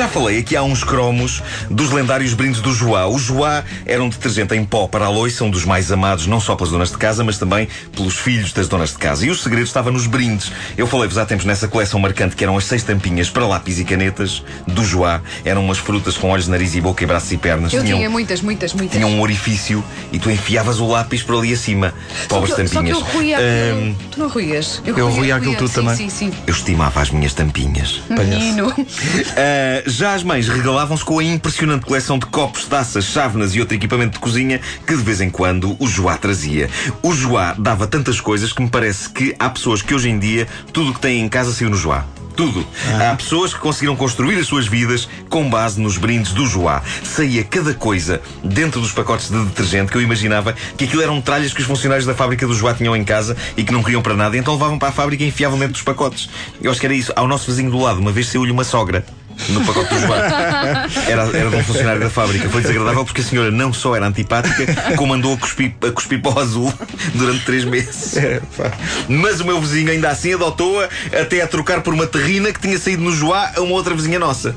Já falei aqui há uns cromos dos lendários brindes do Joá. O Joá era um detergente em pó para a loiça, um dos mais amados não só pelas donas de casa, mas também pelos filhos das donas de casa. E o segredo estava nos brindes. Eu falei-vos há tempos nessa coleção marcante que eram as seis tampinhas para lápis e canetas do Joá. Eram umas frutas com olhos, nariz e boca e braços e pernas. Eu tinham, tinha muitas, muitas, muitas. tinham um orifício e tu enfiavas o lápis por ali acima. Pobres só que, tampinhas. Só que eu ruía aquilo. Tu não ruías? Eu ruía aquilo tudo sim, também. Sim, sim. eu estimava as minhas tampinhas. Menino. Uh, já as mães regalavam-se com a impressionante coleção de copos, taças, chávenas e outro equipamento de cozinha que de vez em quando o Joá trazia. O Joá dava tantas coisas que me parece que há pessoas que hoje em dia tudo o que têm em casa saiu no Joá. Tudo. Há pessoas que conseguiram construir as suas vidas com base nos brindes do Joá. Saía cada coisa dentro dos pacotes de detergente que eu imaginava que aquilo eram tralhas que os funcionários da fábrica do Joá tinham em casa e que não queriam para nada, então levavam para a fábrica e enfiavam dentro dos pacotes. Eu acho que era isso. Ao nosso vizinho do lado, uma vez saiu-lhe uma sogra no pacote do Joá. Era, era de um funcionário da fábrica. Foi desagradável porque a senhora não só era antipática, como andou a cuspir, a cuspir para o azul durante três meses. Mas o meu vizinho ainda assim adotou-a até a trocar por uma terrina que tinha saído no Joá a uma outra vizinha nossa.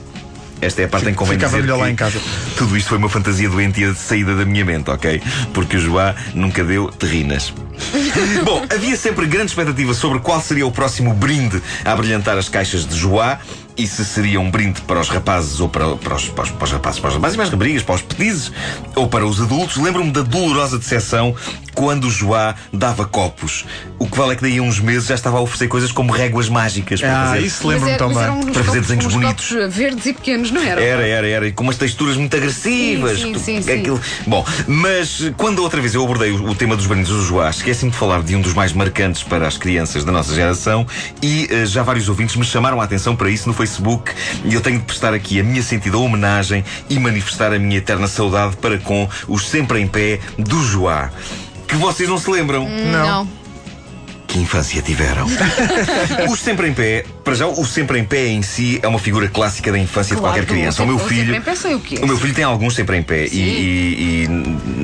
Esta é a parte em que convém Ficava dizer melhor lá em casa. Tudo isto foi uma fantasia doentia de saída da minha mente, ok? Porque o Joá nunca deu terrinas. Bom, havia sempre grande expectativa sobre qual seria o próximo brinde a brilhantar as caixas de Joá e se seria um brinde para os rapazes ou para, para, os, para, os, para os rapazes, para os rapazes e para as raparigas, para os petizes ou para os adultos. Lembro-me da dolorosa decepção quando o Joá dava copos. O que vale é que daí a uns meses já estava a oferecer coisas como réguas mágicas para Ah, fazer. isso lembro-me era- também. eram uns Para fazer desenhos uns bonitos. copos verdes e pequenos, não eram? Era, era, era, e com umas texturas muito agressivas. Sim, sim, Tu- sim, aquilo- Bom, mas quando outra vez eu abordei o, o tema dos brindes do Joá, esqueci-me de falar de um dos mais marcantes para as crianças da nossa geração e eh, já vários ouvintes me chamaram a atenção para isso no Facebook e eu tenho de prestar aqui a minha sentida homenagem e manifestar a minha eterna saudade para com os sempre em pé do Joá. Que vocês não se lembram? Não. Que infância tiveram? o sempre em pé, para já, o sempre em pé em si é uma figura clássica da infância Claro, de qualquer criança. O meu sempre- filho. sempre em pé sei o quê? O meu filho tem alguns sempre em pé e, Sim. e- e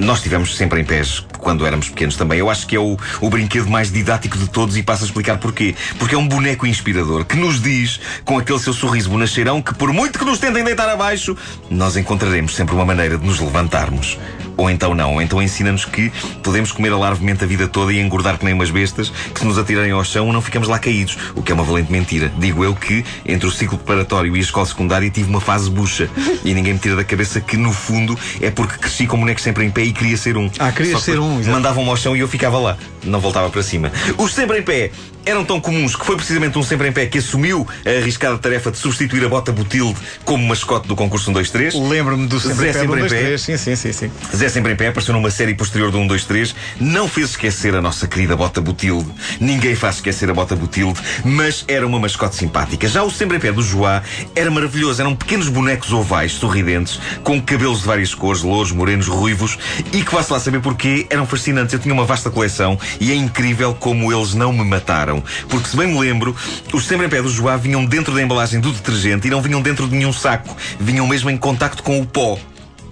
nós tivemos sempre em pés quando éramos pequenos também. Eu acho que é o, o brinquedo mais didático de todos e passo a explicar porquê. Porque é um boneco inspirador que nos diz, com aquele seu sorriso bonacheirão, que por muito que nos tentem deitar abaixo, nós encontraremos sempre uma maneira de nos levantarmos. Ou então não, ou então ensina-nos que podemos comer alarvemente a vida toda e engordar que nem umas bestas, que se nos atirarem ao chão não ficamos lá caídos, o que é uma valente mentira. Digo eu que, entre o ciclo preparatório e a escola secundária, tive uma fase bucha. E ninguém me tira da cabeça que, no fundo, é porque cresci com bonecos sempre em pé e queria ser um. Ah, querias Só que ser um. Mandavam-me ao chão e eu ficava lá, não voltava para cima. Os sempre em pé eram tão comuns que foi precisamente um sempre em pé que assumiu a arriscada tarefa de substituir a bota Butilde como mascote do concurso 1, 2, 3. Lembro-me do sempre Zé em pé, sempre em 1, 2, pé. 3. Sim, sim, sim, sim. Zé Sempre em Pé apareceu numa série posterior do 1, 2, 3. Não fez esquecer a nossa querida Bota Butilde. Ninguém faz esquecer a Bota Butilde, mas era uma mascote simpática. Já o Sempre em Pé do Joá era maravilhoso. Eram pequenos bonecos ovais, sorridentes, com cabelos de várias cores, louros, morenos, ruivos, e que vá-se lá saber porquê, eram fascinantes. Eu tinha uma vasta coleção e é incrível como eles não me mataram. Porque, se bem me lembro, os Sempre em Pé do Joá vinham dentro da embalagem do detergente e não vinham dentro de nenhum saco. Vinham mesmo em contacto com o pó.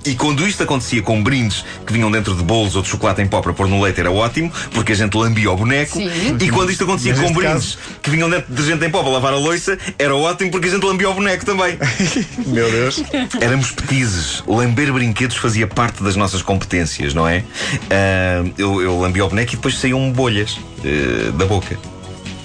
E quando isto acontecia com brindes que vinham dentro de bolos ou de chocolate em pó para pôr no leite era ótimo, porque a gente lambia o boneco. Sim. E quando isto acontecia Mas com brindes que vinham dentro de detergente em pó para lavar a louça, era ótimo porque a gente lambia o boneco também. Meu Deus. Éramos petizes. Lamber brinquedos fazia parte das nossas competências, não é? Ah, eu, eu lambia o boneco e depois saíam bolhas eh, da boca.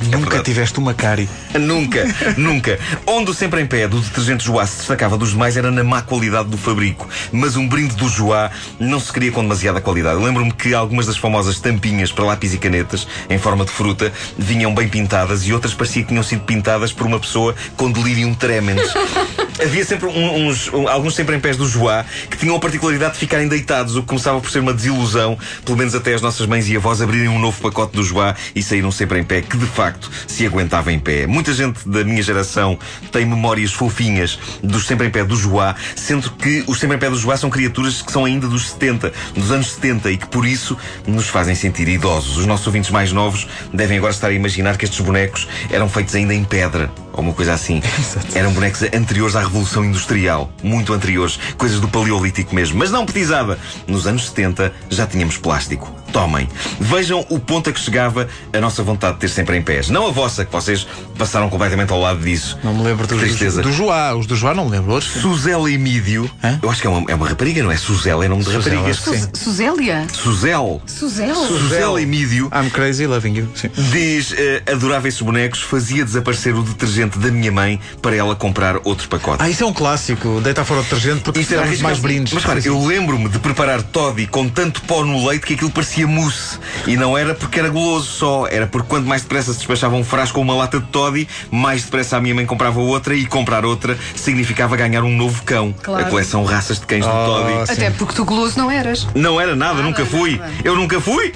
Nunca verdade. tiveste uma cari. Nunca, nunca. Onde o sempre em pé do detergente Joá se destacava dos demais era na má qualidade do fabrico. Mas um brinde do Joá não se queria com demasiada qualidade. Lembro-me que algumas das famosas tampinhas para lápis e canetas, em forma de fruta, vinham bem pintadas e outras parecia que tinham sido pintadas por uma pessoa com delirium tremens. Havia sempre um- uns, um- alguns sempre em pés do Joá que tinham a particularidade de ficarem deitados, o que começava por ser uma desilusão, pelo menos até as nossas mães e avós abrirem um novo pacote do Joá e saíram sempre em pé, que de facto se aguentava em pé. Muita gente da minha geração tem memórias fofinhas dos sempre em pé do Joá, sendo que os sempre em pé do Joá são criaturas que são ainda dos 70, dos anos 70 e que por isso nos fazem sentir idosos. Os nossos ouvintes mais novos devem agora estar a imaginar que estes bonecos eram feitos ainda em pedra ou uma coisa assim. Eram bonecos anteriores à Revolução Industrial, muito anteriores, coisas do Paleolítico mesmo. Mas não petizada. Nos anos 70 já tínhamos plástico. Tomem. Vejam o ponto a que chegava a nossa vontade de ter sempre em pés. Não a vossa, que vocês passaram completamente ao lado disso. Não me lembro dos, tristeza. do, Joá. Os do Joá não me lembro. Outros? Suzela Emídio. Hã? Eu acho que é uma, é uma rapariga, não é? Suzela é nome de Suzela, sim. Su- Suzélia? Suzel. Suzel? Suzela Emídio. I'm crazy loving you. Sim. Diz, eh, adorava esses bonecos, fazia desaparecer o detergente da minha mãe para ela comprar outro pacote. Ah, isso é um clássico. Deitar fora o detergente porque Isso era mais brindes. Mas claro, eu lembro-me de preparar toddy com tanto pó no leite que aquilo parecia mousse. E não era porque era goloso só, era porque quanto mais depressa se despachava um frasco ou uma lata de toddy, mais depressa a minha mãe comprava outra e comprar outra significava ganhar um novo cão. Claro. A coleção raças de cães do Oh, toddy. sim. Até porque tu goloso não eras. Não era nada, nunca fui. nada. Eu nunca fui.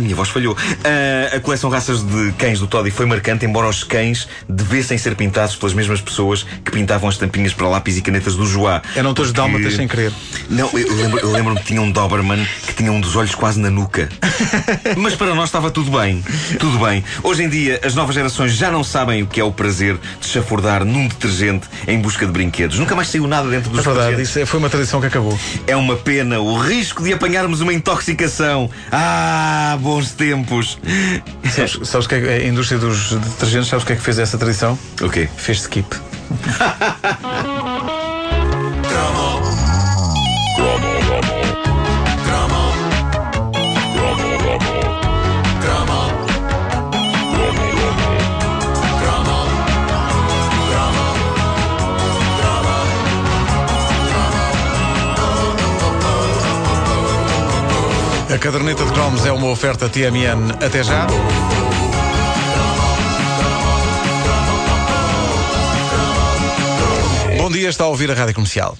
A minha voz falhou. Ah, a coleção raças de cães do Toddy foi marcante, embora os cães devessem ser pintados pelas mesmas pessoas que pintavam as tampinhas para lápis e canetas do Joá. Eram todos Porque- dálmatas sem querer. Não, eu lembro- lembro-me que tinha um Doberman que tinha um dos olhos quase na nuca. Mas para nós estava tudo bem. Tudo bem. Hoje em dia, as novas gerações já não sabem o que é o prazer de chafurdar num detergente em busca de brinquedos. Nunca mais saiu nada dentro dos É verdade, isso é- foi uma tradição que acabou. É uma pena o risco de apanharmos uma intoxicação. Ah, bons tempos. Sabes, sabes que é- a indústria dos detergentes, sabes o que é que fez essa tradição? O quê? Fez skip. A caderneta de cromos é uma oferta TMN até já. Bom dia, está a ouvir a Rádio Comercial.